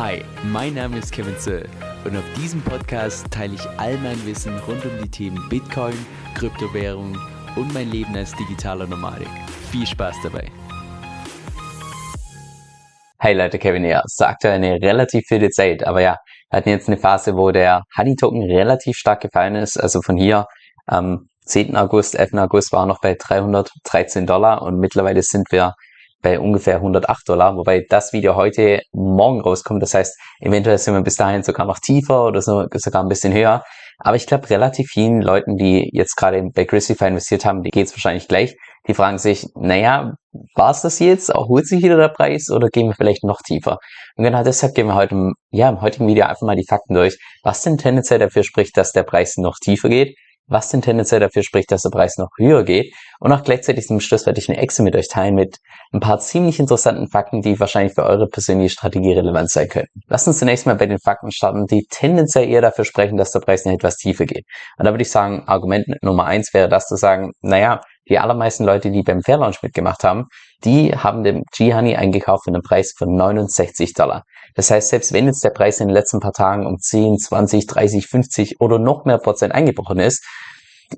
Hi, mein Name ist Kevin Zöll und auf diesem Podcast teile ich all mein Wissen rund um die Themen Bitcoin, Kryptowährung und mein Leben als digitaler Nomadik. Viel Spaß dabei! Hey Leute, Kevin hier. Sagt eine relativ viele Zeit, aber ja, wir hatten jetzt eine Phase, wo der Honey Token relativ stark gefallen ist. Also von hier am 10. August, 11. August war noch bei 313 Dollar und mittlerweile sind wir bei ungefähr 108 Dollar, wobei das Video heute morgen rauskommt. Das heißt, eventuell sind wir bis dahin sogar noch tiefer oder so, sogar ein bisschen höher. Aber ich glaube, relativ vielen Leuten, die jetzt gerade bei Christify investiert haben, die geht's wahrscheinlich gleich. Die fragen sich, naja, war es das jetzt? Erholt sich wieder der Preis oder gehen wir vielleicht noch tiefer? Und genau deshalb gehen wir heute, ja, im heutigen Video einfach mal die Fakten durch, was denn tendenziell dafür spricht, dass der Preis noch tiefer geht was denn tendenziell dafür spricht, dass der Preis noch höher geht. Und auch gleichzeitig zum Schluss werde ich eine Excel mit euch teilen mit ein paar ziemlich interessanten Fakten, die wahrscheinlich für eure persönliche Strategie relevant sein könnten. Lasst uns zunächst mal bei den Fakten starten, die tendenziell eher dafür sprechen, dass der Preis noch etwas tiefer geht. Und da würde ich sagen, Argument Nummer eins wäre das zu sagen, naja, die allermeisten Leute, die beim Fair Launch mitgemacht haben, die haben den G-Honey eingekauft für einen Preis von 69 Dollar. Das heißt, selbst wenn jetzt der Preis in den letzten paar Tagen um 10, 20, 30, 50 oder noch mehr Prozent eingebrochen ist,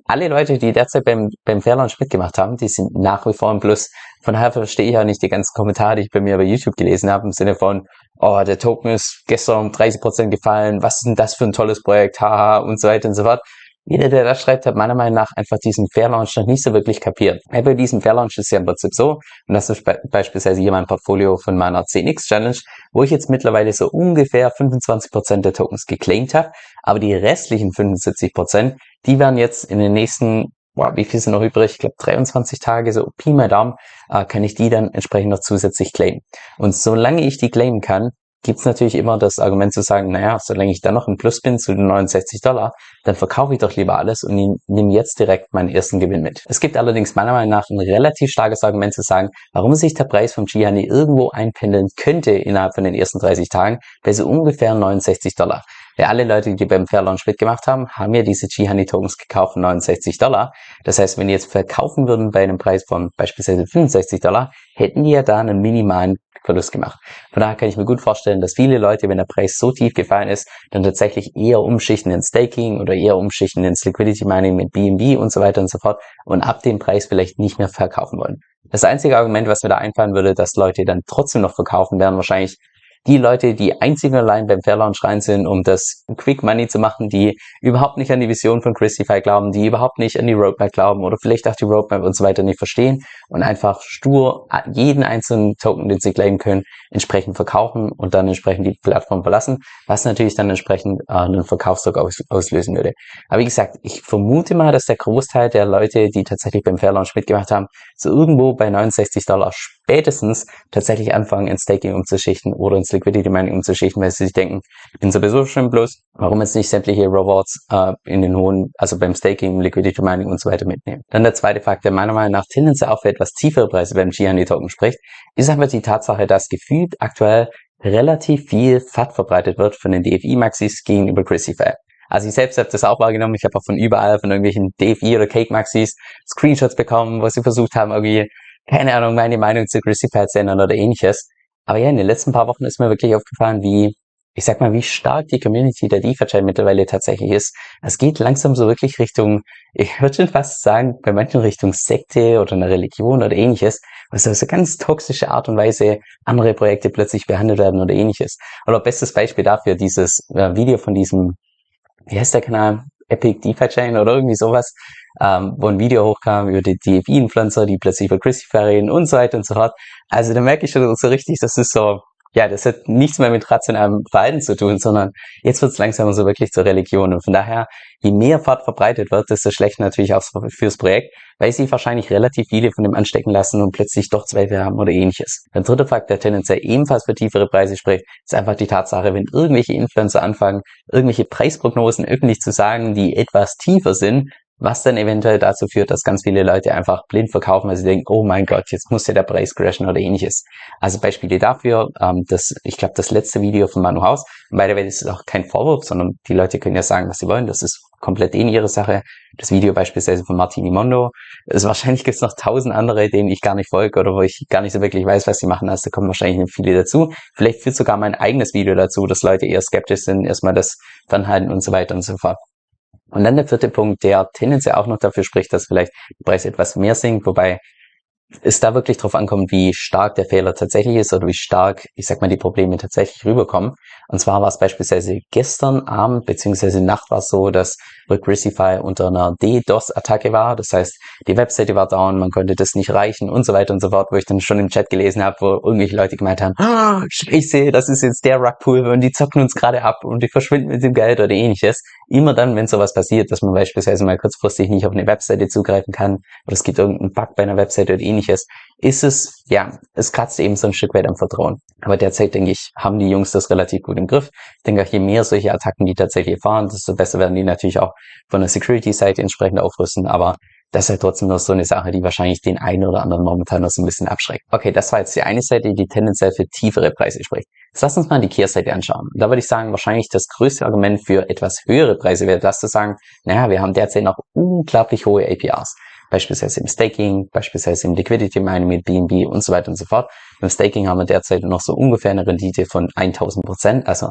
alle Leute, die derzeit beim, beim Fair Launch mitgemacht haben, die sind nach wie vor im Plus. Von daher verstehe ich auch nicht die ganzen Kommentare, die ich bei mir bei YouTube gelesen habe, im Sinne von, oh, der Token ist gestern um 30 Prozent gefallen, was ist denn das für ein tolles Projekt, haha, und so weiter und so fort jeder, der das schreibt, hat meiner Meinung nach einfach diesen Fair Launch noch nicht so wirklich kapiert. Bei diesem Fair Launch ist ja im Prinzip so, und das ist be beispielsweise hier mein Portfolio von meiner 10x Challenge, wo ich jetzt mittlerweile so ungefähr 25% der Tokens geclaimed habe, aber die restlichen 75%, die werden jetzt in den nächsten Wow, wie viel sind noch übrig? Ich glaube 23 Tage, so Pi mal Daumen, äh, kann ich die dann entsprechend noch zusätzlich claimen. Und solange ich die claimen kann, gibt es natürlich immer das Argument zu sagen, naja, solange ich dann noch im Plus bin zu den 69 Dollar, dann verkaufe ich doch lieber alles und nehme jetzt direkt meinen ersten Gewinn mit. Es gibt allerdings meiner Meinung nach ein relativ starkes Argument zu sagen, warum sich der Preis vom Gihani irgendwo einpendeln könnte innerhalb von den ersten 30 Tagen bei so ungefähr 69 Dollar. Ja, alle Leute, die beim Fair Launch mitgemacht haben, haben ja diese G-Honey Tokens gekauft für 69 Dollar. Das heißt, wenn die jetzt verkaufen würden bei einem Preis von beispielsweise 65 Dollar, hätten die ja da einen minimalen Verlust gemacht. Von daher kann ich mir gut vorstellen, dass viele Leute, wenn der Preis so tief gefallen ist, dann tatsächlich eher umschichten ins Staking oder eher umschichten ins Liquidity Mining mit BNB und so weiter und so fort und ab dem Preis vielleicht nicht mehr verkaufen wollen. Das einzige Argument, was mir da einfallen würde, dass Leute dann trotzdem noch verkaufen, wären wahrscheinlich die Leute, die einzig und allein beim Fair Launch rein sind, um das Quick Money zu machen, die überhaupt nicht an die Vision von Christify glauben, die überhaupt nicht an die Roadmap glauben oder vielleicht auch die Roadmap und so weiter nicht verstehen und einfach stur jeden einzelnen Token, den sie claimen können, entsprechend verkaufen und dann entsprechend die Plattform verlassen, was natürlich dann entsprechend äh, einen Verkaufsdruck aus, auslösen würde. Aber wie gesagt, ich vermute mal, dass der Großteil der Leute, die tatsächlich beim Fair Launch mitgemacht haben, so irgendwo bei 69 Dollar spätestens tatsächlich anfangen, ins Staking umzuschichten oder ins Liquidity Mining umzuschichten, weil sie sich denken, ich bin sowieso schon bloß, warum jetzt nicht sämtliche Rewards äh, in den hohen, also beim Staking, Liquidity Mining und so weiter mitnehmen. Dann der zweite Fakt, der meiner Meinung nach tendenziell auch für etwas tiefere Preise beim Gianni Token spricht, ist einfach die Tatsache, dass gefühlt aktuell relativ viel FAT verbreitet wird von den DFI-Maxis gegenüber Crucify. Also ich selbst habe das auch wahrgenommen. Ich habe auch von überall, von irgendwelchen DFI oder Cake Maxis Screenshots bekommen, wo sie versucht haben, irgendwie keine Ahnung, meine Meinung zu Chrissy Pads ändern oder ähnliches. Aber ja, in den letzten paar Wochen ist mir wirklich aufgefallen, wie, ich sag mal, wie stark die Community der DeFi-Chain mittlerweile tatsächlich ist. Es geht langsam so wirklich Richtung, ich würde schon fast sagen, bei manchen Richtung Sekte oder eine Religion oder ähnliches, was auf so ganz toxische Art und Weise andere Projekte plötzlich behandelt werden oder ähnliches. Oder bestes Beispiel dafür, dieses äh, Video von diesem, wie heißt der Kanal? Epic DeFi Chain oder irgendwie sowas, ähm, wo ein Video hochkam über die DFI-Influencer, die plötzlich über Christopher reden und so weiter und so fort. Also da merke ich schon so richtig, das ist so, ja, das hat nichts mehr mit rationalem Verhalten zu tun, sondern jetzt wird es langsam so wirklich zur Religion. Und von daher, je mehr Fahrt verbreitet wird, desto schlechter natürlich auch fürs Projekt, weil sie wahrscheinlich relativ viele von dem anstecken lassen und plötzlich doch Zweifel haben oder ähnliches. Der dritte Fakt, der tendenziell ebenfalls für tiefere Preise spricht, ist einfach die Tatsache, wenn irgendwelche Influencer anfangen, irgendwelche Preisprognosen öffentlich zu sagen, die etwas tiefer sind, was dann eventuell dazu führt, dass ganz viele Leute einfach blind verkaufen, weil sie denken, oh mein Gott, jetzt muss ja der Preis crashen oder ähnliches. Also Beispiele dafür, ähm, das, ich glaube, das letzte Video von Manu Haus, bei der Welt ist es auch kein Vorwurf, sondern die Leute können ja sagen, was sie wollen, das ist komplett in ihre Sache. Das Video beispielsweise von Martini Mondo. Es wahrscheinlich gibt es noch tausend andere, denen ich gar nicht folge oder wo ich gar nicht so wirklich weiß, was sie machen. Also da kommen wahrscheinlich viele dazu. Vielleicht führt sogar mein eigenes Video dazu, dass Leute eher skeptisch sind, erstmal das Fernhalten und so weiter und so fort. Und dann der vierte Punkt, der tendenziell auch noch dafür spricht, dass vielleicht der Preis etwas mehr sinkt, wobei es da wirklich drauf ankommt, wie stark der Fehler tatsächlich ist oder wie stark, ich sag mal, die Probleme tatsächlich rüberkommen. Und zwar war es beispielsweise gestern Abend beziehungsweise Nacht war es so, dass Regressify unter einer DDoS-Attacke war. Das heißt, die Webseite war down, man konnte das nicht reichen und so weiter und so fort, wo ich dann schon im Chat gelesen habe, wo irgendwelche Leute gemeint haben, ah, scheiße, das ist jetzt der Rugpool und die zocken uns gerade ab und die verschwinden mit dem Geld oder ähnliches. Immer dann, wenn sowas passiert, dass man beispielsweise mal kurzfristig nicht auf eine Webseite zugreifen kann oder es gibt irgendeinen Bug bei einer Webseite oder ähnliches, ist es, ja, es kratzt eben so ein Stück weit am Vertrauen. Aber derzeit, denke ich, haben die Jungs das relativ gut im Griff. Ich denke auch, je mehr solche Attacken die tatsächlich erfahren, desto besser werden die natürlich auch von der Security-Seite entsprechend aufrüsten. Aber das ist halt trotzdem noch so eine Sache, die wahrscheinlich den einen oder anderen momentan noch so ein bisschen abschreckt. Okay, das war jetzt die eine Seite, die tendenziell für tiefere Preise spricht. Jetzt lass uns mal die Kehrseite anschauen. Da würde ich sagen, wahrscheinlich das größte Argument für etwas höhere Preise wäre das zu sagen, naja, wir haben derzeit noch unglaublich hohe APRs beispielsweise im Staking, beispielsweise im Liquidity Mining mit BNB und so weiter und so fort. Beim Staking haben wir derzeit noch so ungefähr eine Rendite von 1000 Prozent, also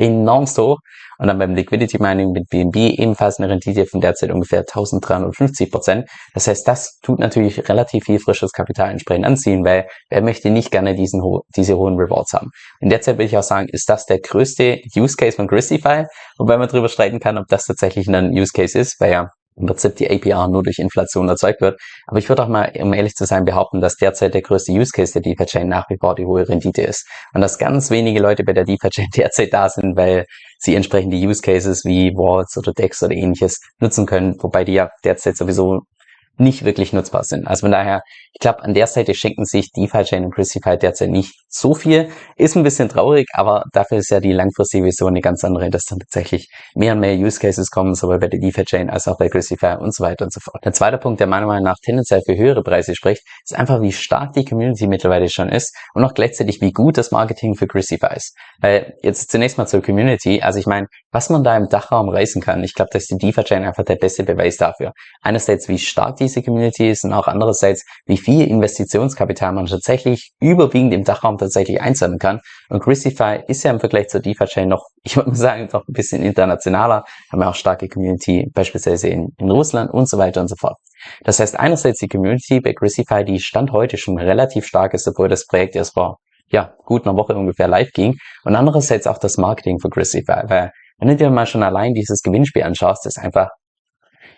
enorm hoch. Und dann beim Liquidity Mining mit BNB ebenfalls eine Rendite von derzeit ungefähr 1350 Prozent. Das heißt, das tut natürlich relativ viel frisches Kapital entsprechend anziehen, weil wer möchte nicht gerne diesen diese hohen Rewards haben. In der Zeit würde ich auch sagen, ist das der größte Use Case von Gristify, wobei man darüber streiten kann, ob das tatsächlich ein Use Case ist, weil ja im Prinzip die APR nur durch Inflation erzeugt wird. Aber ich würde auch mal, um ehrlich zu sein, behaupten, dass derzeit der größte Use Case der DeFi-Chain nach wie vor die hohe Rendite ist. Und dass ganz wenige Leute bei der DeFi-Chain derzeit da sind, weil sie entsprechende Use Cases wie Wallets oder Decks oder ähnliches nutzen können, wobei die ja derzeit sowieso nicht wirklich nutzbar sind. Also von daher, ich glaube, an der Seite schenken sich DeFi-Chain und Crucify derzeit nicht so viel. Ist ein bisschen traurig, aber dafür ist ja die langfristige Vision eine ganz andere, dass dann tatsächlich mehr und mehr Use Cases kommen, sowohl bei der DeFi-Chain als auch bei Crucify und so weiter und so fort. Der zweite Punkt, der meiner Meinung nach tendenziell für höhere Preise spricht, ist einfach, wie stark die Community mittlerweile schon ist und auch gleichzeitig, wie gut das Marketing für Crucify ist. Weil jetzt zunächst mal zur Community. Also ich meine, was man da im Dachraum reißen kann, ich glaube, dass die DeFi-Chain einfach der beste Beweis dafür. Einerseits, wie stark die diese Community und auch andererseits, wie viel Investitionskapital man tatsächlich überwiegend im Dachraum tatsächlich einsammeln kann. Und Christify ist ja im Vergleich zur DeFi-Chain noch, ich würde sagen, noch ein bisschen internationaler, haben wir auch starke Community, beispielsweise in, in Russland und so weiter und so fort. Das heißt, einerseits die Community bei Christify, die Stand heute schon relativ stark ist, obwohl das Projekt erst vor ja, gut einer Woche ungefähr live ging. Und andererseits auch das Marketing für Christify, weil wenn du dir mal schon allein dieses Gewinnspiel anschaust, ist einfach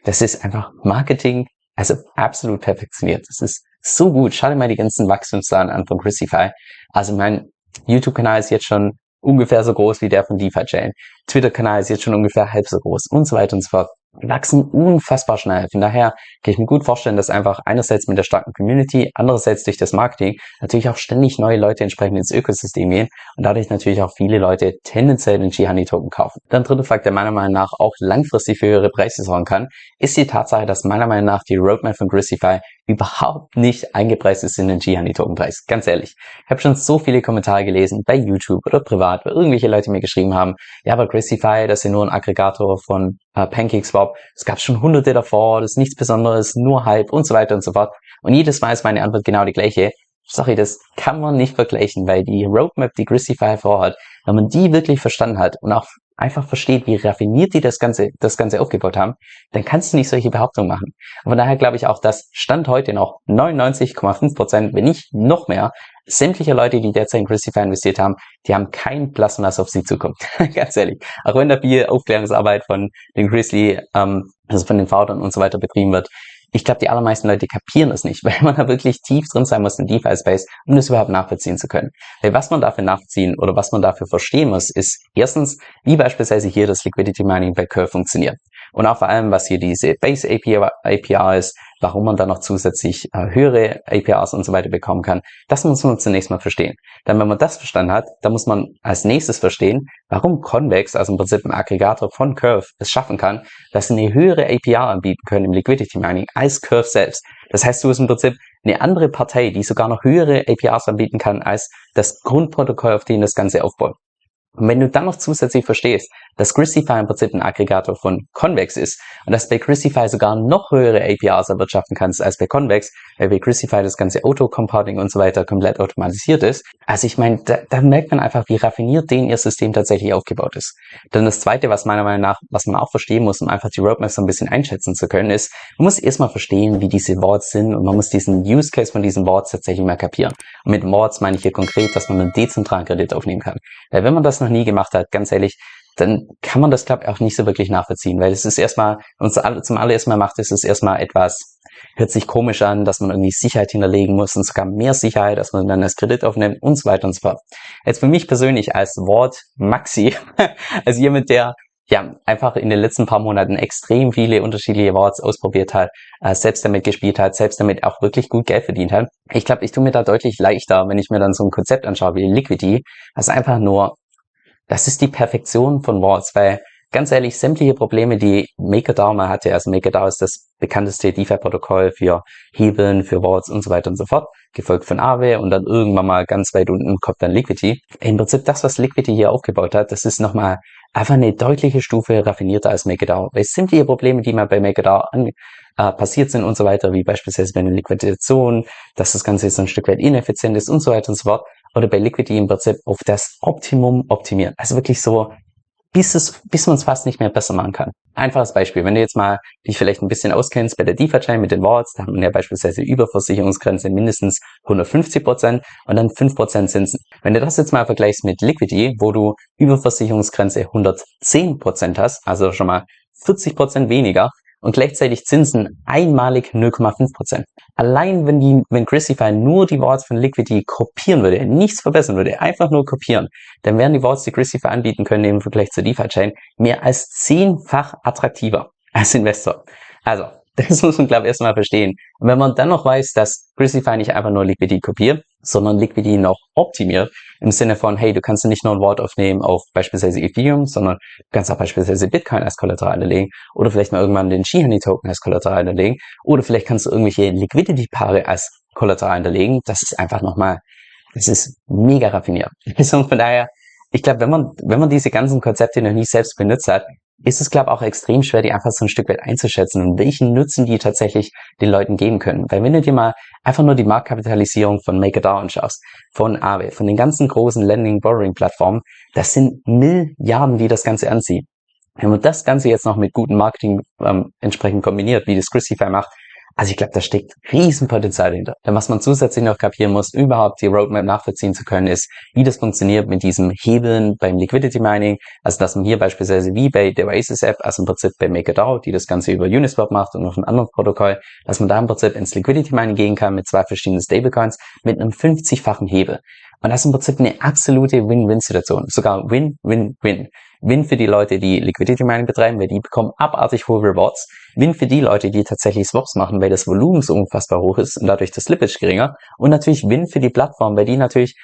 das ist einfach Marketing, also absolut perfektioniert. Das ist so gut. Schau dir mal die ganzen Wachstumszahlen an von Christify. Also mein YouTube-Kanal ist jetzt schon ungefähr so groß wie der von DeFi Chain. Twitter-Kanal ist jetzt schon ungefähr halb so groß und so weiter und so fort wachsen unfassbar schnell. Von daher kann ich mir gut vorstellen, dass einfach einerseits mit der starken Community, andererseits durch das Marketing natürlich auch ständig neue Leute entsprechend ins Ökosystem gehen und dadurch natürlich auch viele Leute tendenziell den G-Honey Token kaufen. Dann dritter Fakt, der meiner Meinung nach auch langfristig für höhere Preise sorgen kann, ist die Tatsache, dass meiner Meinung nach die Roadmap von Grisify überhaupt nicht eingepreist ist in den G-Honey Token Preis. Ganz ehrlich. Ich habe schon so viele Kommentare gelesen bei YouTube oder privat, wo irgendwelche Leute mir geschrieben haben, ja, aber Grisify, das ist ja nur ein Aggregator von äh, PancakeSwap. Es gab schon hunderte davor, das ist nichts Besonderes, nur Hype und so weiter und so fort. Und jedes Mal ist meine Antwort genau die gleiche. Sorry, das kann man nicht vergleichen, weil die Roadmap, die Gristify vorhat, wenn man die wirklich verstanden hat und auch einfach versteht, wie raffiniert die das Ganze, das Ganze aufgebaut haben, dann kannst du nicht solche Behauptungen machen. von daher glaube ich auch, dass Stand heute noch 99,5 Prozent, wenn nicht noch mehr, sämtliche Leute, die derzeit in Christify investiert haben, die haben kein Plasma, was auf sie zukommt. Ganz ehrlich. Auch wenn da viel Aufklärungsarbeit von den Grizzly, ähm, also von den Foundern und so weiter betrieben wird, ich glaube, die allermeisten Leute kapieren das nicht, weil man da wirklich tief drin sein muss im DeFi-Space, um das überhaupt nachvollziehen zu können. Weil was man dafür nachziehen oder was man dafür verstehen muss, ist erstens, wie beispielsweise hier das Liquidity Mining bei Curve funktioniert. Und auch vor allem, was hier diese Base API ist, warum man dann noch zusätzlich äh, höhere APRs und so weiter bekommen kann. Das muss man zunächst mal verstehen. Dann, wenn man das verstanden hat, dann muss man als nächstes verstehen, warum Convex, also im Prinzip ein Aggregator von Curve, es schaffen kann, dass sie eine höhere APR anbieten können im Liquidity Mining als Curve selbst. Das heißt, du hast im Prinzip eine andere Partei, die sogar noch höhere APRs anbieten kann als das Grundprotokoll, auf dem das Ganze aufbaut. Und wenn du dann noch zusätzlich verstehst, dass Grisify im Prinzip ein Aggregator von Convex ist und dass bei Grisify sogar noch höhere APRs erwirtschaften kannst als bei Convex, weil bei Grisify das ganze Auto-Compounding und so weiter komplett automatisiert ist. Also ich meine, da, da merkt man einfach, wie raffiniert denen ihr System tatsächlich aufgebaut ist. Dann das Zweite, was meiner Meinung nach, was man auch verstehen muss, um einfach die Roadmap so ein bisschen einschätzen zu können, ist, man muss erstmal verstehen, wie diese Worts sind und man muss diesen Use Case von diesen Worts tatsächlich mal kapieren. Und mit Worts meine ich hier konkret, dass man einen dezentralen Kredit aufnehmen kann. Weil wenn man das noch nie gemacht hat, ganz ehrlich, dann kann man das, glaube ich, auch nicht so wirklich nachvollziehen, weil es ist erstmal, und zum allerersten Mal macht es erstmal etwas, hört sich komisch an, dass man irgendwie Sicherheit hinterlegen muss und sogar mehr Sicherheit, dass man dann das Kredit aufnimmt und so weiter und so fort. Jetzt für mich persönlich als Wort Maxi, als jemand, der ja, einfach in den letzten paar Monaten extrem viele unterschiedliche Worts ausprobiert hat, äh, selbst damit gespielt hat, selbst damit auch wirklich gut Geld verdient hat. Ich glaube, ich tue mir da deutlich leichter, wenn ich mir dann so ein Konzept anschaue wie Liquidity, als einfach nur das ist die Perfektion von Walls, weil ganz ehrlich, sämtliche Probleme, die MakerDAO mal hatte, also MakerDAO ist das bekannteste DeFi-Protokoll für Hebeln, für Walls und so weiter und so fort, gefolgt von Aave und dann irgendwann mal ganz weit unten kommt dann Liquidity. Im Prinzip das, was Liquidity hier aufgebaut hat, das ist nochmal einfach eine deutliche Stufe raffinierter als MakerDAO, weil sämtliche Probleme, die mal bei MakerDAO äh, passiert sind und so weiter, wie beispielsweise bei einer Liquidation, dass das Ganze jetzt ein Stück weit ineffizient ist und so weiter und so fort, oder bei Liquidity im Prinzip auf das Optimum optimieren. Also wirklich so, bis es, bis man es fast nicht mehr besser machen kann. Einfaches Beispiel, wenn du jetzt mal dich vielleicht ein bisschen auskennst bei der DeFi-Chain mit den Vaults, da haben wir ja beispielsweise Überversicherungsgrenze mindestens 150 Prozent und dann 5% Zinsen. Wenn du das jetzt mal vergleichst mit Liquidity, wo du Überversicherungsgrenze 110 Prozent hast, also schon mal 40 Prozent weniger, und gleichzeitig Zinsen einmalig 0,5%. Prozent. Allein wenn die, wenn Christify nur die Vaults von Liquidity kopieren würde, nichts verbessern würde, einfach nur kopieren, dann wären die Vaults, die Christify anbieten können im Vergleich zur DeFi-Chain, mehr als zehnfach attraktiver als Investor. Also, das muss man, glaube ich, erstmal verstehen. Und wenn man dann noch weiß, dass Grisify nicht einfach nur Liquidity kopiert, sondern Liquidity noch optimiert, im Sinne von, hey, du kannst nicht nur ein Wort aufnehmen auf beispielsweise Ethereum, sondern du kannst auch beispielsweise Bitcoin als Kollateral hinterlegen oder vielleicht mal irgendwann den Shihani Token als Kollateral hinterlegen oder vielleicht kannst du irgendwelche Liquidity-Paare als Kollateral hinterlegen. Das ist einfach nochmal, das ist mega raffiniert. Also von daher, ich glaube, wenn man, wenn man diese ganzen Konzepte noch nie selbst benutzt hat, ist es, glaube ich, auch extrem schwer, die einfach so ein Stück weit einzuschätzen und welchen Nutzen die tatsächlich den Leuten geben können. Weil wenn du dir mal einfach nur die Marktkapitalisierung von MakerDAO anschaust, von Aave, von den ganzen großen Lending-Borrowing-Plattformen, das sind Milliarden, die das Ganze anziehen. Wenn man das Ganze jetzt noch mit gutem Marketing ähm, entsprechend kombiniert, wie das Christify macht, also ich glaube, da steckt Riesenpotenzial dahinter. Denn was man zusätzlich noch kapieren muss, überhaupt die Roadmap nachvollziehen zu können, ist, wie das funktioniert mit diesem Hebeln beim Liquidity Mining. Also dass man hier beispielsweise wie bei der Oasis App, also im Prinzip bei MakerDAO, die das Ganze über Uniswap macht und noch ein anderes Protokoll, dass man da im Prinzip ins Liquidity Mining gehen kann mit zwei verschiedenen Stablecoins mit einem 50-fachen Hebel. Und das ist im Prinzip eine absolute Win-Win-Situation. Sogar Win-Win-Win. Win für die Leute, die Liquidity Mining betreiben, weil die bekommen abartig hohe Rewards. Win für die Leute, die tatsächlich Swaps machen, weil das Volumen so unfassbar hoch ist und dadurch das Slippage geringer. Und natürlich Win für die Plattform, weil die natürlich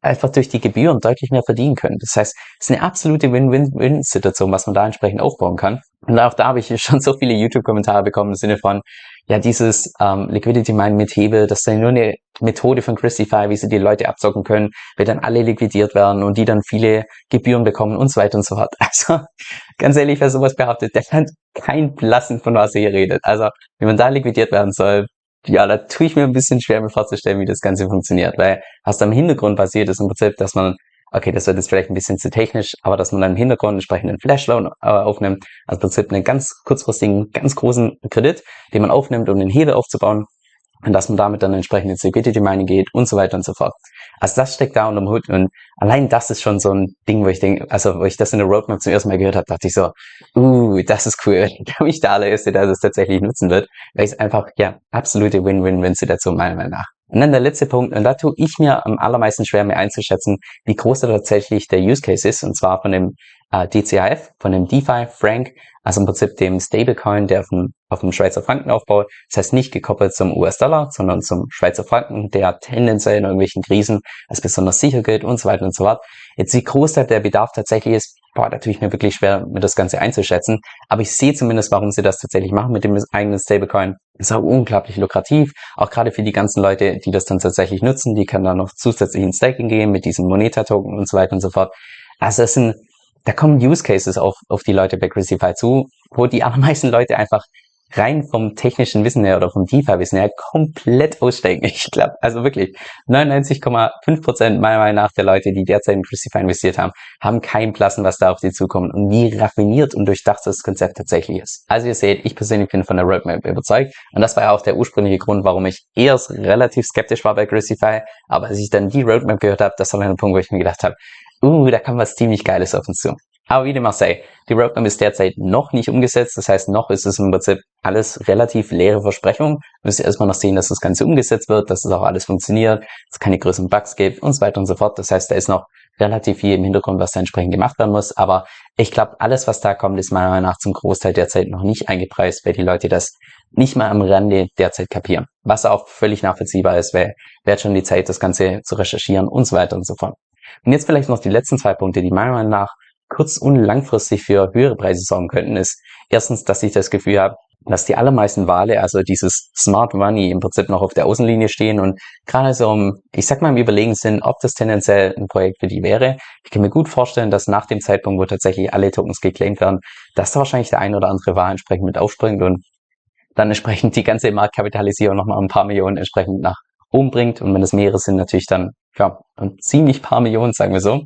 einfach durch die Gebühren deutlich mehr verdienen können. Das heißt, es ist eine absolute Win-Win-Win-Situation, was man da entsprechend aufbauen kann. Und auch da habe ich schon so viele YouTube-Kommentare bekommen im Sinne von, ja, dieses ähm, Liquidity Mine mit Hebel, das ist ja nur eine Methode von Christify, wie sie die Leute abzocken können, weil dann alle liquidiert werden und die dann viele Gebühren bekommen und so weiter und so fort. Also, ganz ehrlich, wer sowas behauptet, der kann kein Blassen von was er hier redet. Also, wenn man da liquidiert werden soll, ja, da tue ich mir ein bisschen schwer, mir vorzustellen, wie das Ganze funktioniert, weil was da im Hintergrund passiert, ist im Prinzip, dass man okay, das wird jetzt vielleicht ein bisschen zu technisch, aber dass man dann im Hintergrund entsprechend einen Flashloan äh, aufnimmt, also im Prinzip einen ganz kurzfristigen, ganz großen Kredit, den man aufnimmt, um den Hebel aufzubauen und dass man damit dann entsprechend ins Liquidity Mining geht und so weiter und so fort. Also das steckt da unterm Hut und allein das ist schon so ein Ding, wo ich denke, also wo ich das in der Roadmap zum ersten Mal gehört habe, dachte ich so, uh, das ist cool. Ich glaube ich der allererste, der das tatsächlich nutzen wird, weil es einfach, ja, absolute Win-Win-Win-Situation meiner Meinung nach. Und dann der letzte Punkt, und da tue ich mir am allermeisten schwer, mir einzuschätzen, wie groß da tatsächlich der Use Case ist, und zwar von dem äh, DCAF, von dem DeFi Frank, also im Prinzip dem Stablecoin, der auf dem, auf dem Schweizer Franken aufbaut. Das heißt nicht gekoppelt zum US-Dollar, sondern zum Schweizer Franken, der tendenziell in irgendwelchen Krisen als besonders sicher gilt und so weiter und so fort. Jetzt wie groß der Bedarf tatsächlich ist, boah, da tue ich mir wirklich schwer, mir das Ganze einzuschätzen. Aber ich sehe zumindest, warum sie das tatsächlich machen mit dem eigenen Stablecoin. Ist auch unglaublich lukrativ. Auch gerade für die ganzen Leute, die das dann tatsächlich nutzen, die können dann noch zusätzlich in Staking gehen mit diesem Moneta-Token und so weiter und so fort. Also es sind, da kommen Use Cases auf, auf die Leute bei Crucify zu, wo die allermeisten Leute einfach rein vom technischen Wissen her oder vom DeFi-Wissen her komplett aussteigen. Ich glaube, also wirklich 99,5 Prozent meiner Meinung nach der Leute, die derzeit in Crucify investiert haben, haben keinen Plassen, was da auf sie zukommt und wie raffiniert und durchdacht das Konzept tatsächlich ist. Also ihr seht, ich persönlich bin von der Roadmap überzeugt und das war ja auch der ursprüngliche Grund, warum ich erst relativ skeptisch war bei Crucify, aber als ich dann die Roadmap gehört habe, das war ein Punkt, wo ich mir gedacht habe, uh, da kam was ziemlich Geiles auf uns zu. Aber wie dem auch sei, die Roadmap ist derzeit noch nicht umgesetzt. Das heißt, noch ist es im Prinzip alles relativ leere Versprechungen. Wir müssen erstmal noch sehen, dass das Ganze umgesetzt wird, dass es auch alles funktioniert, dass es keine größeren Bugs gibt und so weiter und so fort. Das heißt, da ist noch relativ viel im Hintergrund, was da entsprechend gemacht werden muss. Aber ich glaube, alles, was da kommt, ist meiner Meinung nach zum Großteil derzeit noch nicht eingepreist, weil die Leute das nicht mal am Rande derzeit kapieren. Was auch völlig nachvollziehbar ist, weil wer hat schon die Zeit, das Ganze zu recherchieren und so weiter und so fort. Und jetzt vielleicht noch die letzten zwei Punkte, die meiner Meinung nach kurz- und langfristig für höhere Preise sorgen könnten, ist erstens, dass ich das Gefühl habe, dass die allermeisten Wale, also dieses Smart Money im Prinzip noch auf der Außenlinie stehen und gerade so um, ich sag mal, im Überlegen sind, ob das tendenziell ein Projekt für die wäre. Ich kann mir gut vorstellen, dass nach dem Zeitpunkt, wo tatsächlich alle Tokens geclaimed werden, dass da wahrscheinlich der ein oder andere Wal entsprechend mit aufspringt und dann entsprechend die ganze Marktkapitalisierung nochmal ein paar Millionen entsprechend nach oben bringt. Und wenn es mehrere sind, natürlich dann, ja, ein ziemlich paar Millionen, sagen wir so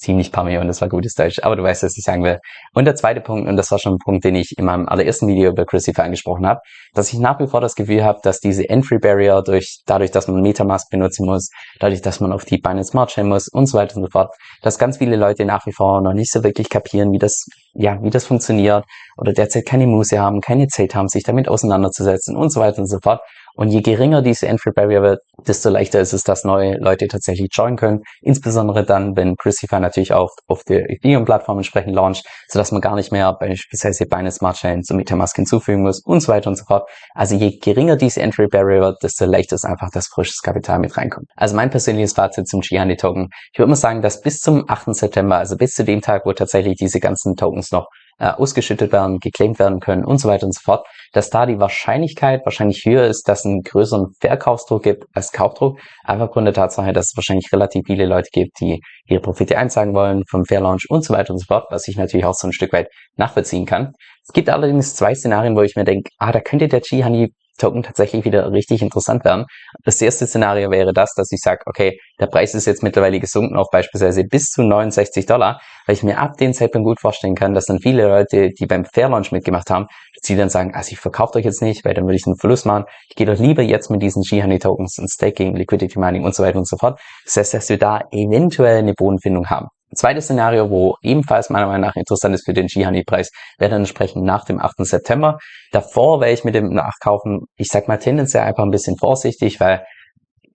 ziemlich paar Millionen, das war gutes Deutsch, aber du weißt, was ich sagen will. Und der zweite Punkt, und das war schon ein Punkt, den ich in meinem allerersten Video über Crucify angesprochen habe, dass ich nach wie vor das Gefühl habe, dass diese Entry Barrier durch, dadurch, dass man Metamask benutzen muss, dadurch, dass man auf die Binance Smart Chain muss und so weiter und so fort, dass ganz viele Leute nach wie vor noch nicht so wirklich kapieren, wie das, ja, wie das funktioniert oder derzeit keine Muße haben, keine Zeit haben, sich damit auseinanderzusetzen und so weiter und so fort. Und je geringer diese Entry Barrier wird, desto leichter ist es, dass neue Leute tatsächlich joinen können. Insbesondere dann, wenn Crucify natürlich auch auf der Ethereum-Plattform entsprechend launcht, sodass man gar nicht mehr beispielsweise bei einer Smart Chain zum Metamask hinzufügen muss und so weiter und so fort. Also je geringer diese Entry Barrier wird, desto leichter ist einfach, dass frisches Kapital mit reinkommt. Also mein persönliches Fazit zum Gianni Token. Ich würde mal sagen, dass bis zum 8. September, also bis zu dem Tag, wo tatsächlich diese ganzen Tokens noch äh, ausgeschüttet werden, geclaimed werden können und so weiter und so fort, dass da die Wahrscheinlichkeit wahrscheinlich höher ist, dass es einen größeren Verkaufsdruck gibt als Kaufdruck. Einfach aufgrund der Tatsache, dass es wahrscheinlich relativ viele Leute gibt, die ihre Profite einzahlen wollen vom Fair Launch und so weiter und so fort, was ich natürlich auch so ein Stück weit nachvollziehen kann. Es gibt allerdings zwei Szenarien, wo ich mir denke, ah, da könnte der G-Honey Token tatsächlich wieder richtig interessant werden. Das erste Szenario wäre das, dass ich sage, okay, der Preis ist jetzt mittlerweile gesunken auf beispielsweise bis zu 69 Dollar, weil ich mir ab dem Zeitpunkt gut vorstellen kann, dass dann viele Leute, die beim Fair Launch mitgemacht haben, die dann sagen, also ich verkaufe euch jetzt nicht, weil dann würde ich einen Verlust machen. Ich gehe doch lieber jetzt mit diesen G-Honey Tokens und Staking, Liquidity Mining und so weiter und so fort. Das heißt, dass wir da eventuell eine Bodenfindung haben. Zweites Szenario, wo ebenfalls meiner Meinung nach interessant ist für den G-Honey-Preis, wäre dann entsprechend nach dem 8. September. Davor wäre ich mit dem Nachkaufen, ich sag mal tendenziell einfach ein bisschen vorsichtig, weil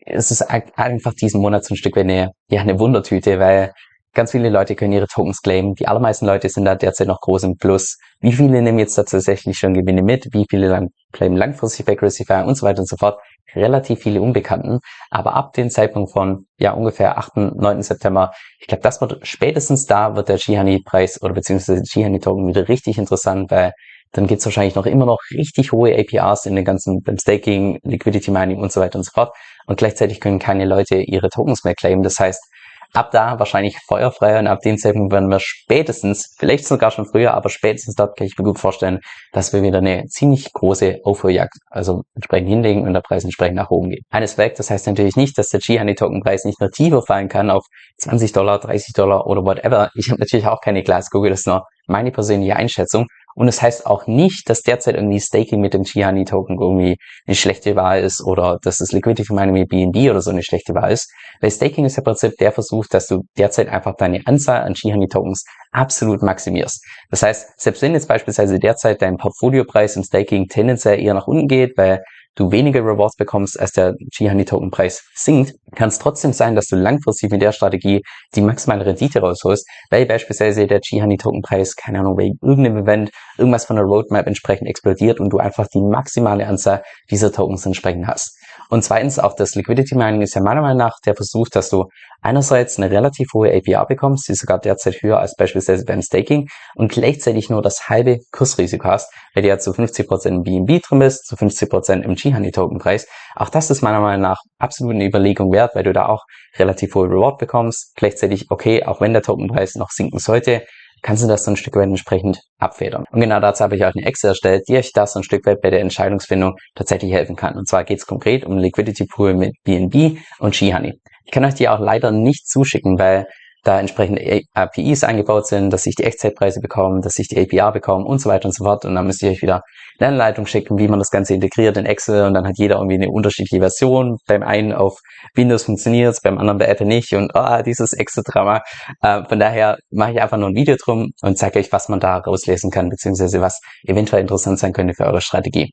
es ist einfach diesen Monat so ein Stück wie eine, ja, eine Wundertüte, weil ganz viele Leute können ihre Tokens claimen. Die allermeisten Leute sind da derzeit noch groß im Plus. Wie viele nehmen jetzt da tatsächlich schon Gewinne mit? Wie viele lang, claimen langfristig bei Crucify und so weiter und so fort? relativ viele Unbekannten. Aber ab dem Zeitpunkt von ja ungefähr 8., 9. September, ich glaube, das wird spätestens da wird der Gihani-Preis oder beziehungsweise Gihani-Token wieder richtig interessant, weil dann gibt's wahrscheinlich noch immer noch richtig hohe APRs in den ganzen beim Staking, Liquidity Mining und so weiter und so fort. Und gleichzeitig können keine Leute ihre Tokens mehr claimen. Das heißt, ab da wahrscheinlich feuerfrei und ab dem Zeitpunkt werden wir spätestens, vielleicht sogar schon früher, aber spätestens dort kann ich mir gut vorstellen, dass wir wieder eine ziemlich große Aufholjagd, also entsprechend hinlegen und der Preis entsprechend nach oben geht. Eines weg, das heißt natürlich nicht, dass der G-Honey-Token-Preis nicht nur tiefer fallen kann auf 20 Dollar, 30 Dollar oder whatever. Ich habe natürlich auch keine Glaskugel, das ist nur meine persönliche Einschätzung. Und es das heißt auch nicht, dass derzeit irgendwie Staking mit dem Gianni Token irgendwie eine schlechte Wahl ist oder dass das Liquidity Mining mit BNB oder so eine schlechte Wahl ist. Weil Staking ist ja im Prinzip der Versuch, dass du derzeit einfach deine Anzahl an Gianni Tokens absolut maximierst. Das heißt, selbst wenn jetzt beispielsweise derzeit dein Portfoliopreis im Staking tendenziell eher nach unten geht, weil du weniger Rewards bekommst, als der G-Honey-Token-Preis sinkt, kann es trotzdem sein, dass du langfristig mit der Strategie die maximale Rendite rausholst, weil beispielsweise der G-Honey-Token-Preis, keine Ahnung, wegen irgendeinem Event, irgendwas von der Roadmap entsprechend explodiert und du einfach die maximale Anzahl dieser Tokens entsprechend hast. Und zweitens, auch das Liquidity Mining ist ja meiner Meinung nach der Versuch, dass du einerseits eine relativ hohe APR bekommst, die sogar derzeit höher als beispielsweise beim Staking und gleichzeitig nur das halbe Kursrisiko hast, weil du ja zu 50% im BNB drin bist, zu 50% im G-Honey Token Preis. Auch das ist meiner Meinung nach absolut eine Überlegung wert, weil du da auch relativ hohe Reward bekommst. Gleichzeitig, okay, auch wenn der Tokenpreis noch sinken sollte, kannst du das so ein Stück weit entsprechend abfedern. Und genau dazu habe ich auch eine Excel erstellt, die euch das so ein Stück weit bei der Entscheidungsfindung tatsächlich helfen kann. Und zwar geht es konkret um Liquidity Pool mit BNB und Shihani. Ich kann euch die auch leider nicht zuschicken, weil da entsprechende APIs eingebaut sind, dass ich die Echtzeitpreise bekomme, dass ich die APR bekomme und so weiter und so fort. Und dann müsst ihr euch wieder eine Anleitung schicken, wie man das Ganze integriert in Excel und dann hat jeder irgendwie eine unterschiedliche Version. Beim einen auf Windows funktioniert beim anderen bei Apple nicht und ah, oh, dieses Excel-Drama. Äh, von daher mache ich einfach nur ein Video drum und zeige euch, was man da rauslesen kann, beziehungsweise was eventuell interessant sein könnte für eure Strategie.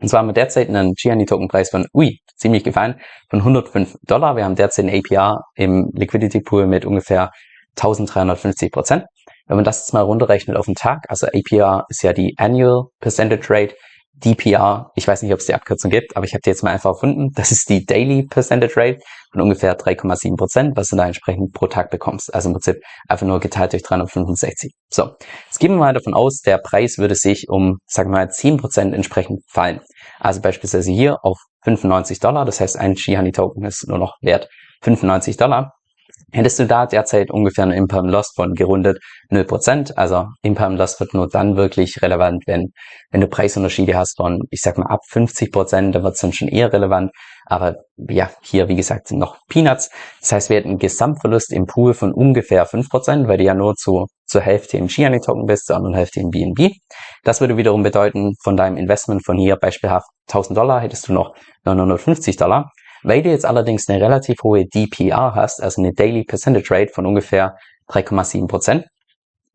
Und zwar haben wir derzeit einen Gianni-Token-Preis von, ui, ziemlich gefallen, von 105 Dollar. Wir haben derzeit ein APR im Liquidity Pool mit ungefähr 1350 Prozent. Wenn man das jetzt mal runterrechnet auf den Tag, also APR ist ja die Annual Percentage Rate, DPR, ich weiß nicht, ob es die Abkürzung gibt, aber ich habe die jetzt mal einfach erfunden. Das ist die Daily Percentage Rate von ungefähr 3,7 Prozent, was du da entsprechend pro Tag bekommst. Also im Prinzip einfach nur geteilt durch 365. So, jetzt gehen wir mal davon aus, der Preis würde sich um, sagen wir mal, 10 Prozent entsprechend fallen. Also beispielsweise hier auf 95 Dollar, das heißt ein Shihani Token ist nur noch wert 95 Dollar hättest du da derzeit ungefähr einen Imperm Loss von gerundet 0%. Also Imperm Loss wird nur dann wirklich relevant, wenn, wenn du Preisunterschiede hast von, ich sag mal, ab 50%, da wird es dann schon eher relevant. Aber ja, hier, wie gesagt, sind noch Peanuts. Das heißt, wir hätten einen Gesamtverlust im Pool von ungefähr 5%, weil du ja nur zu, zur Hälfte im Gianni Token bist, zur anderen Hälfte im BNB. Das würde wiederum bedeuten, von deinem Investment von hier beispielhaft 1000 Dollar hättest du noch 950 Dollar. Weil du jetzt allerdings eine relativ hohe DPR hast, also eine Daily Percentage Rate von ungefähr 3,7%,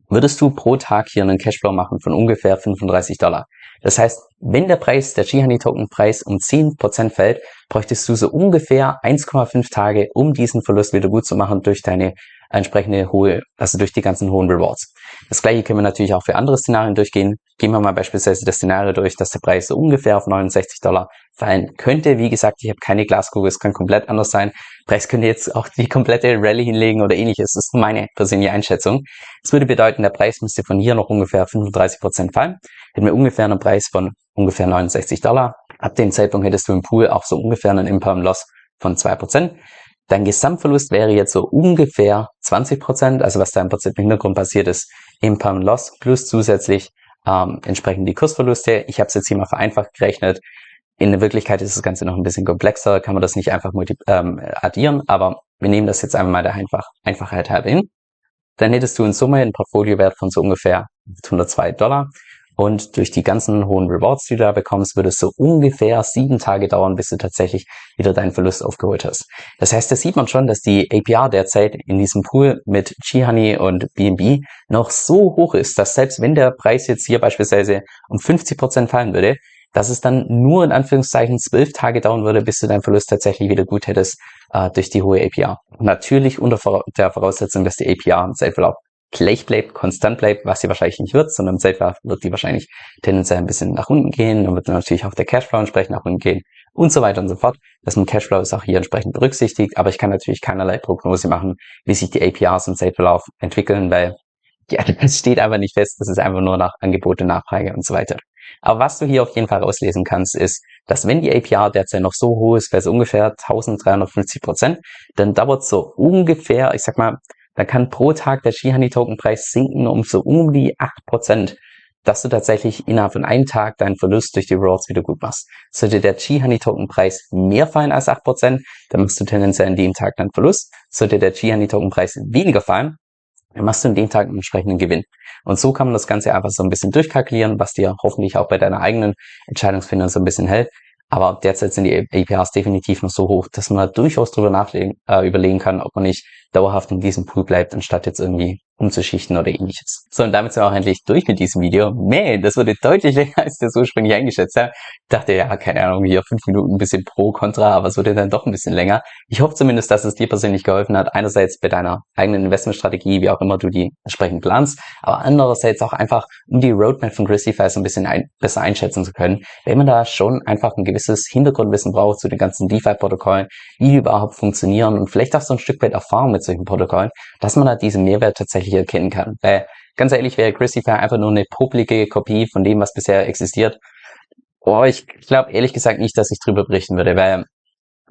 würdest du pro Tag hier einen Cashflow machen von ungefähr 35 Dollar. Das heißt, wenn der Preis, der Gihani Token Preis um 10% fällt, bräuchtest du so ungefähr 1,5 Tage, um diesen Verlust wieder gut zu machen durch deine entsprechende hohe, also durch die ganzen hohen Rewards. Das gleiche können wir natürlich auch für andere Szenarien durchgehen. Gehen wir mal beispielsweise das Szenario durch, dass der Preis so ungefähr auf 69 Dollar fallen könnte. Wie gesagt, ich habe keine Glaskugel, es kann komplett anders sein. Preis könnte jetzt auch die komplette Rallye hinlegen oder ähnliches. Das ist meine persönliche Einschätzung. Das würde bedeuten, der Preis müsste von hier noch ungefähr 35 Prozent fallen. Hätten wir ungefähr einen Preis von ungefähr 69 Dollar. Ab dem Zeitpunkt hättest du im Pool auch so ungefähr einen Imperm Loss von 2%. Dein Gesamtverlust wäre jetzt so ungefähr 20 Prozent, also was da im Prinzip im Hintergrund passiert ist, Imperm Loss plus zusätzlich ähm, entsprechend die Kursverluste. Ich habe es jetzt hier mal vereinfacht gerechnet. In der Wirklichkeit ist das Ganze noch ein bisschen komplexer, kann man das nicht einfach ähm, addieren, aber wir nehmen das jetzt einfach mal der einfach, Einfachheit halber hin. Dann hättest du in Summe einen Portfoliowert von so ungefähr 102 Dollar. Und durch die ganzen hohen Rewards, die du da bekommst, würde es so ungefähr sieben Tage dauern, bis du tatsächlich wieder deinen Verlust aufgeholt hast. Das heißt, da sieht man schon, dass die APR derzeit in diesem Pool mit G-Honey und BNB noch so hoch ist, dass selbst wenn der Preis jetzt hier beispielsweise um 50 Prozent fallen würde, dass es dann nur in Anführungszeichen zwölf Tage dauern würde, bis du deinen Verlust tatsächlich wieder gut hättest äh, durch die hohe APR. Natürlich unter der Voraussetzung, dass die APR im Zeitverlauf gleich bleibt, konstant bleibt, was sie wahrscheinlich nicht wird, sondern im Zeitverlauf wird die wahrscheinlich tendenziell ein bisschen nach unten gehen, dann wird natürlich auch der Cashflow entsprechend nach unten gehen und so weiter und so fort. Das mit Cashflow ist auch hier entsprechend berücksichtigt, aber ich kann natürlich keinerlei Prognose machen, wie sich die APRs im Zeitverlauf entwickeln, weil ja, das steht einfach nicht fest, das ist einfach nur nach Angebot und Nachfrage und so weiter. Aber was du hier auf jeden Fall rauslesen kannst, ist, dass wenn die APR derzeit noch so hoch ist, bei so ungefähr 1350 Prozent, dann dauert so ungefähr, ich sag mal, dann kann pro Tag der Shihani-Token-Preis sinken um so um die 8%, dass du tatsächlich innerhalb von einem Tag deinen Verlust durch die Rewards wieder gut machst. Sollte der Shihani-Token-Preis mehr fallen als 8%, dann machst du tendenziell an dem Tag deinen Verlust. Sollte der Shihani-Token-Preis weniger fallen, dann machst du an dem Tag einen entsprechenden Gewinn. Und so kann man das Ganze einfach so ein bisschen durchkalkulieren, was dir hoffentlich auch bei deiner eigenen Entscheidungsfindung so ein bisschen hält. Aber derzeit sind die APRs definitiv noch so hoch, dass man da durchaus drüber nachlegen, äh, überlegen kann, ob man nicht dauerhaft in diesem Pool bleibt, anstatt jetzt irgendwie umzuschichten oder ähnliches. So, und damit sind wir auch endlich durch mit diesem Video. Man, das wurde deutlich länger, als das ursprünglich eingeschätzt habe. Ich dachte, ja, keine Ahnung, hier fünf Minuten ein bisschen pro, contra, aber es wurde dann doch ein bisschen länger. Ich hoffe zumindest, dass es dir persönlich geholfen hat. Einerseits bei deiner eigenen Investmentstrategie, wie auch immer du die entsprechend planst, aber andererseits auch einfach, um die Roadmap von Christify so ein bisschen ein, besser einschätzen zu können, wenn man da schon einfach ein gewisses Hintergrundwissen braucht zu den ganzen DeFi-Protokollen, wie die überhaupt funktionieren und vielleicht auch so ein Stück weit Erfahrung mit solchen Protokollen, dass man da diesen Mehrwert tatsächlich erkennen kann. Weil ganz ehrlich wäre Christify einfach nur eine publike Kopie von dem, was bisher existiert. Oh, ich glaube ehrlich gesagt nicht, dass ich drüber berichten würde, weil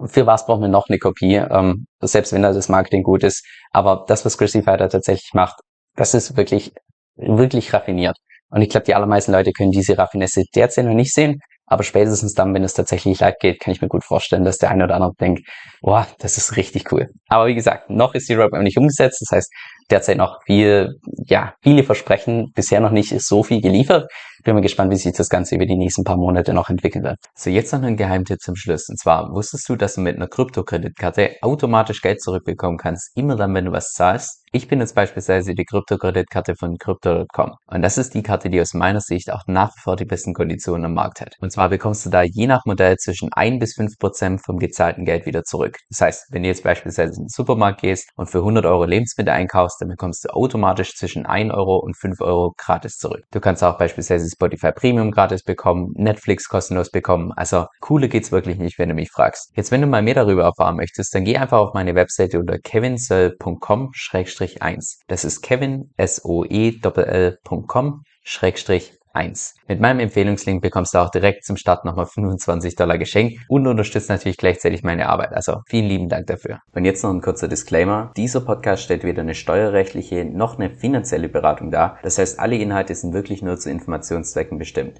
für was braucht man noch eine Kopie, ähm, selbst wenn da das Marketing gut ist. Aber das, was Christify da tatsächlich macht, das ist wirklich, wirklich raffiniert. Und ich glaube, die allermeisten Leute können diese Raffinesse derzeit noch nicht sehen. Aber spätestens dann, wenn es tatsächlich live geht, kann ich mir gut vorstellen, dass der eine oder andere denkt, boah, das ist richtig cool. Aber wie gesagt, noch ist die Roadmap nicht umgesetzt. Das heißt, derzeit noch viel, ja, viele Versprechen, bisher noch nicht so viel geliefert. Bin mal gespannt, wie sich das Ganze über die nächsten paar Monate noch entwickeln wird. So, jetzt noch ein Geheimtipp zum Schluss. Und zwar, wusstest du, dass du mit einer Kryptokreditkarte automatisch Geld zurückbekommen kannst, immer dann, wenn du was zahlst? Ich bin jetzt beispielsweise die Kryptokreditkarte von Crypto.com. Und das ist die Karte, die aus meiner Sicht auch nach wie vor die besten Konditionen am Markt hat. Und zwar bekommst du da je nach Modell zwischen 1 bis 5 Prozent vom gezahlten Geld wieder zurück. Das heißt, wenn du jetzt beispielsweise in den Supermarkt gehst und für 100 Euro Lebensmittel einkaufst, dann bekommst du automatisch zwischen 1 Euro und 5 Euro gratis zurück. Du kannst auch beispielsweise Spotify Premium gratis bekommen, Netflix kostenlos bekommen. Also cooler geht's wirklich nicht, wenn du mich fragst. Jetzt, wenn du mal mehr darüber erfahren möchtest, dann geh einfach auf meine Webseite unter kevinsoe.com 1. Das ist kevin, S-O-E-L-L.com, Schrägstrich 1. Mit meinem Empfehlungslink bekommst du auch direkt zum Start nochmal 25 Dollar geschenkt und unterstützt natürlich gleichzeitig meine Arbeit. Also vielen lieben Dank dafür. Und jetzt noch ein kurzer Disclaimer. Dieser Podcast stellt weder eine steuerrechtliche noch eine finanzielle Beratung dar. Das heißt, alle Inhalte sind wirklich nur zu Informationszwecken bestimmt.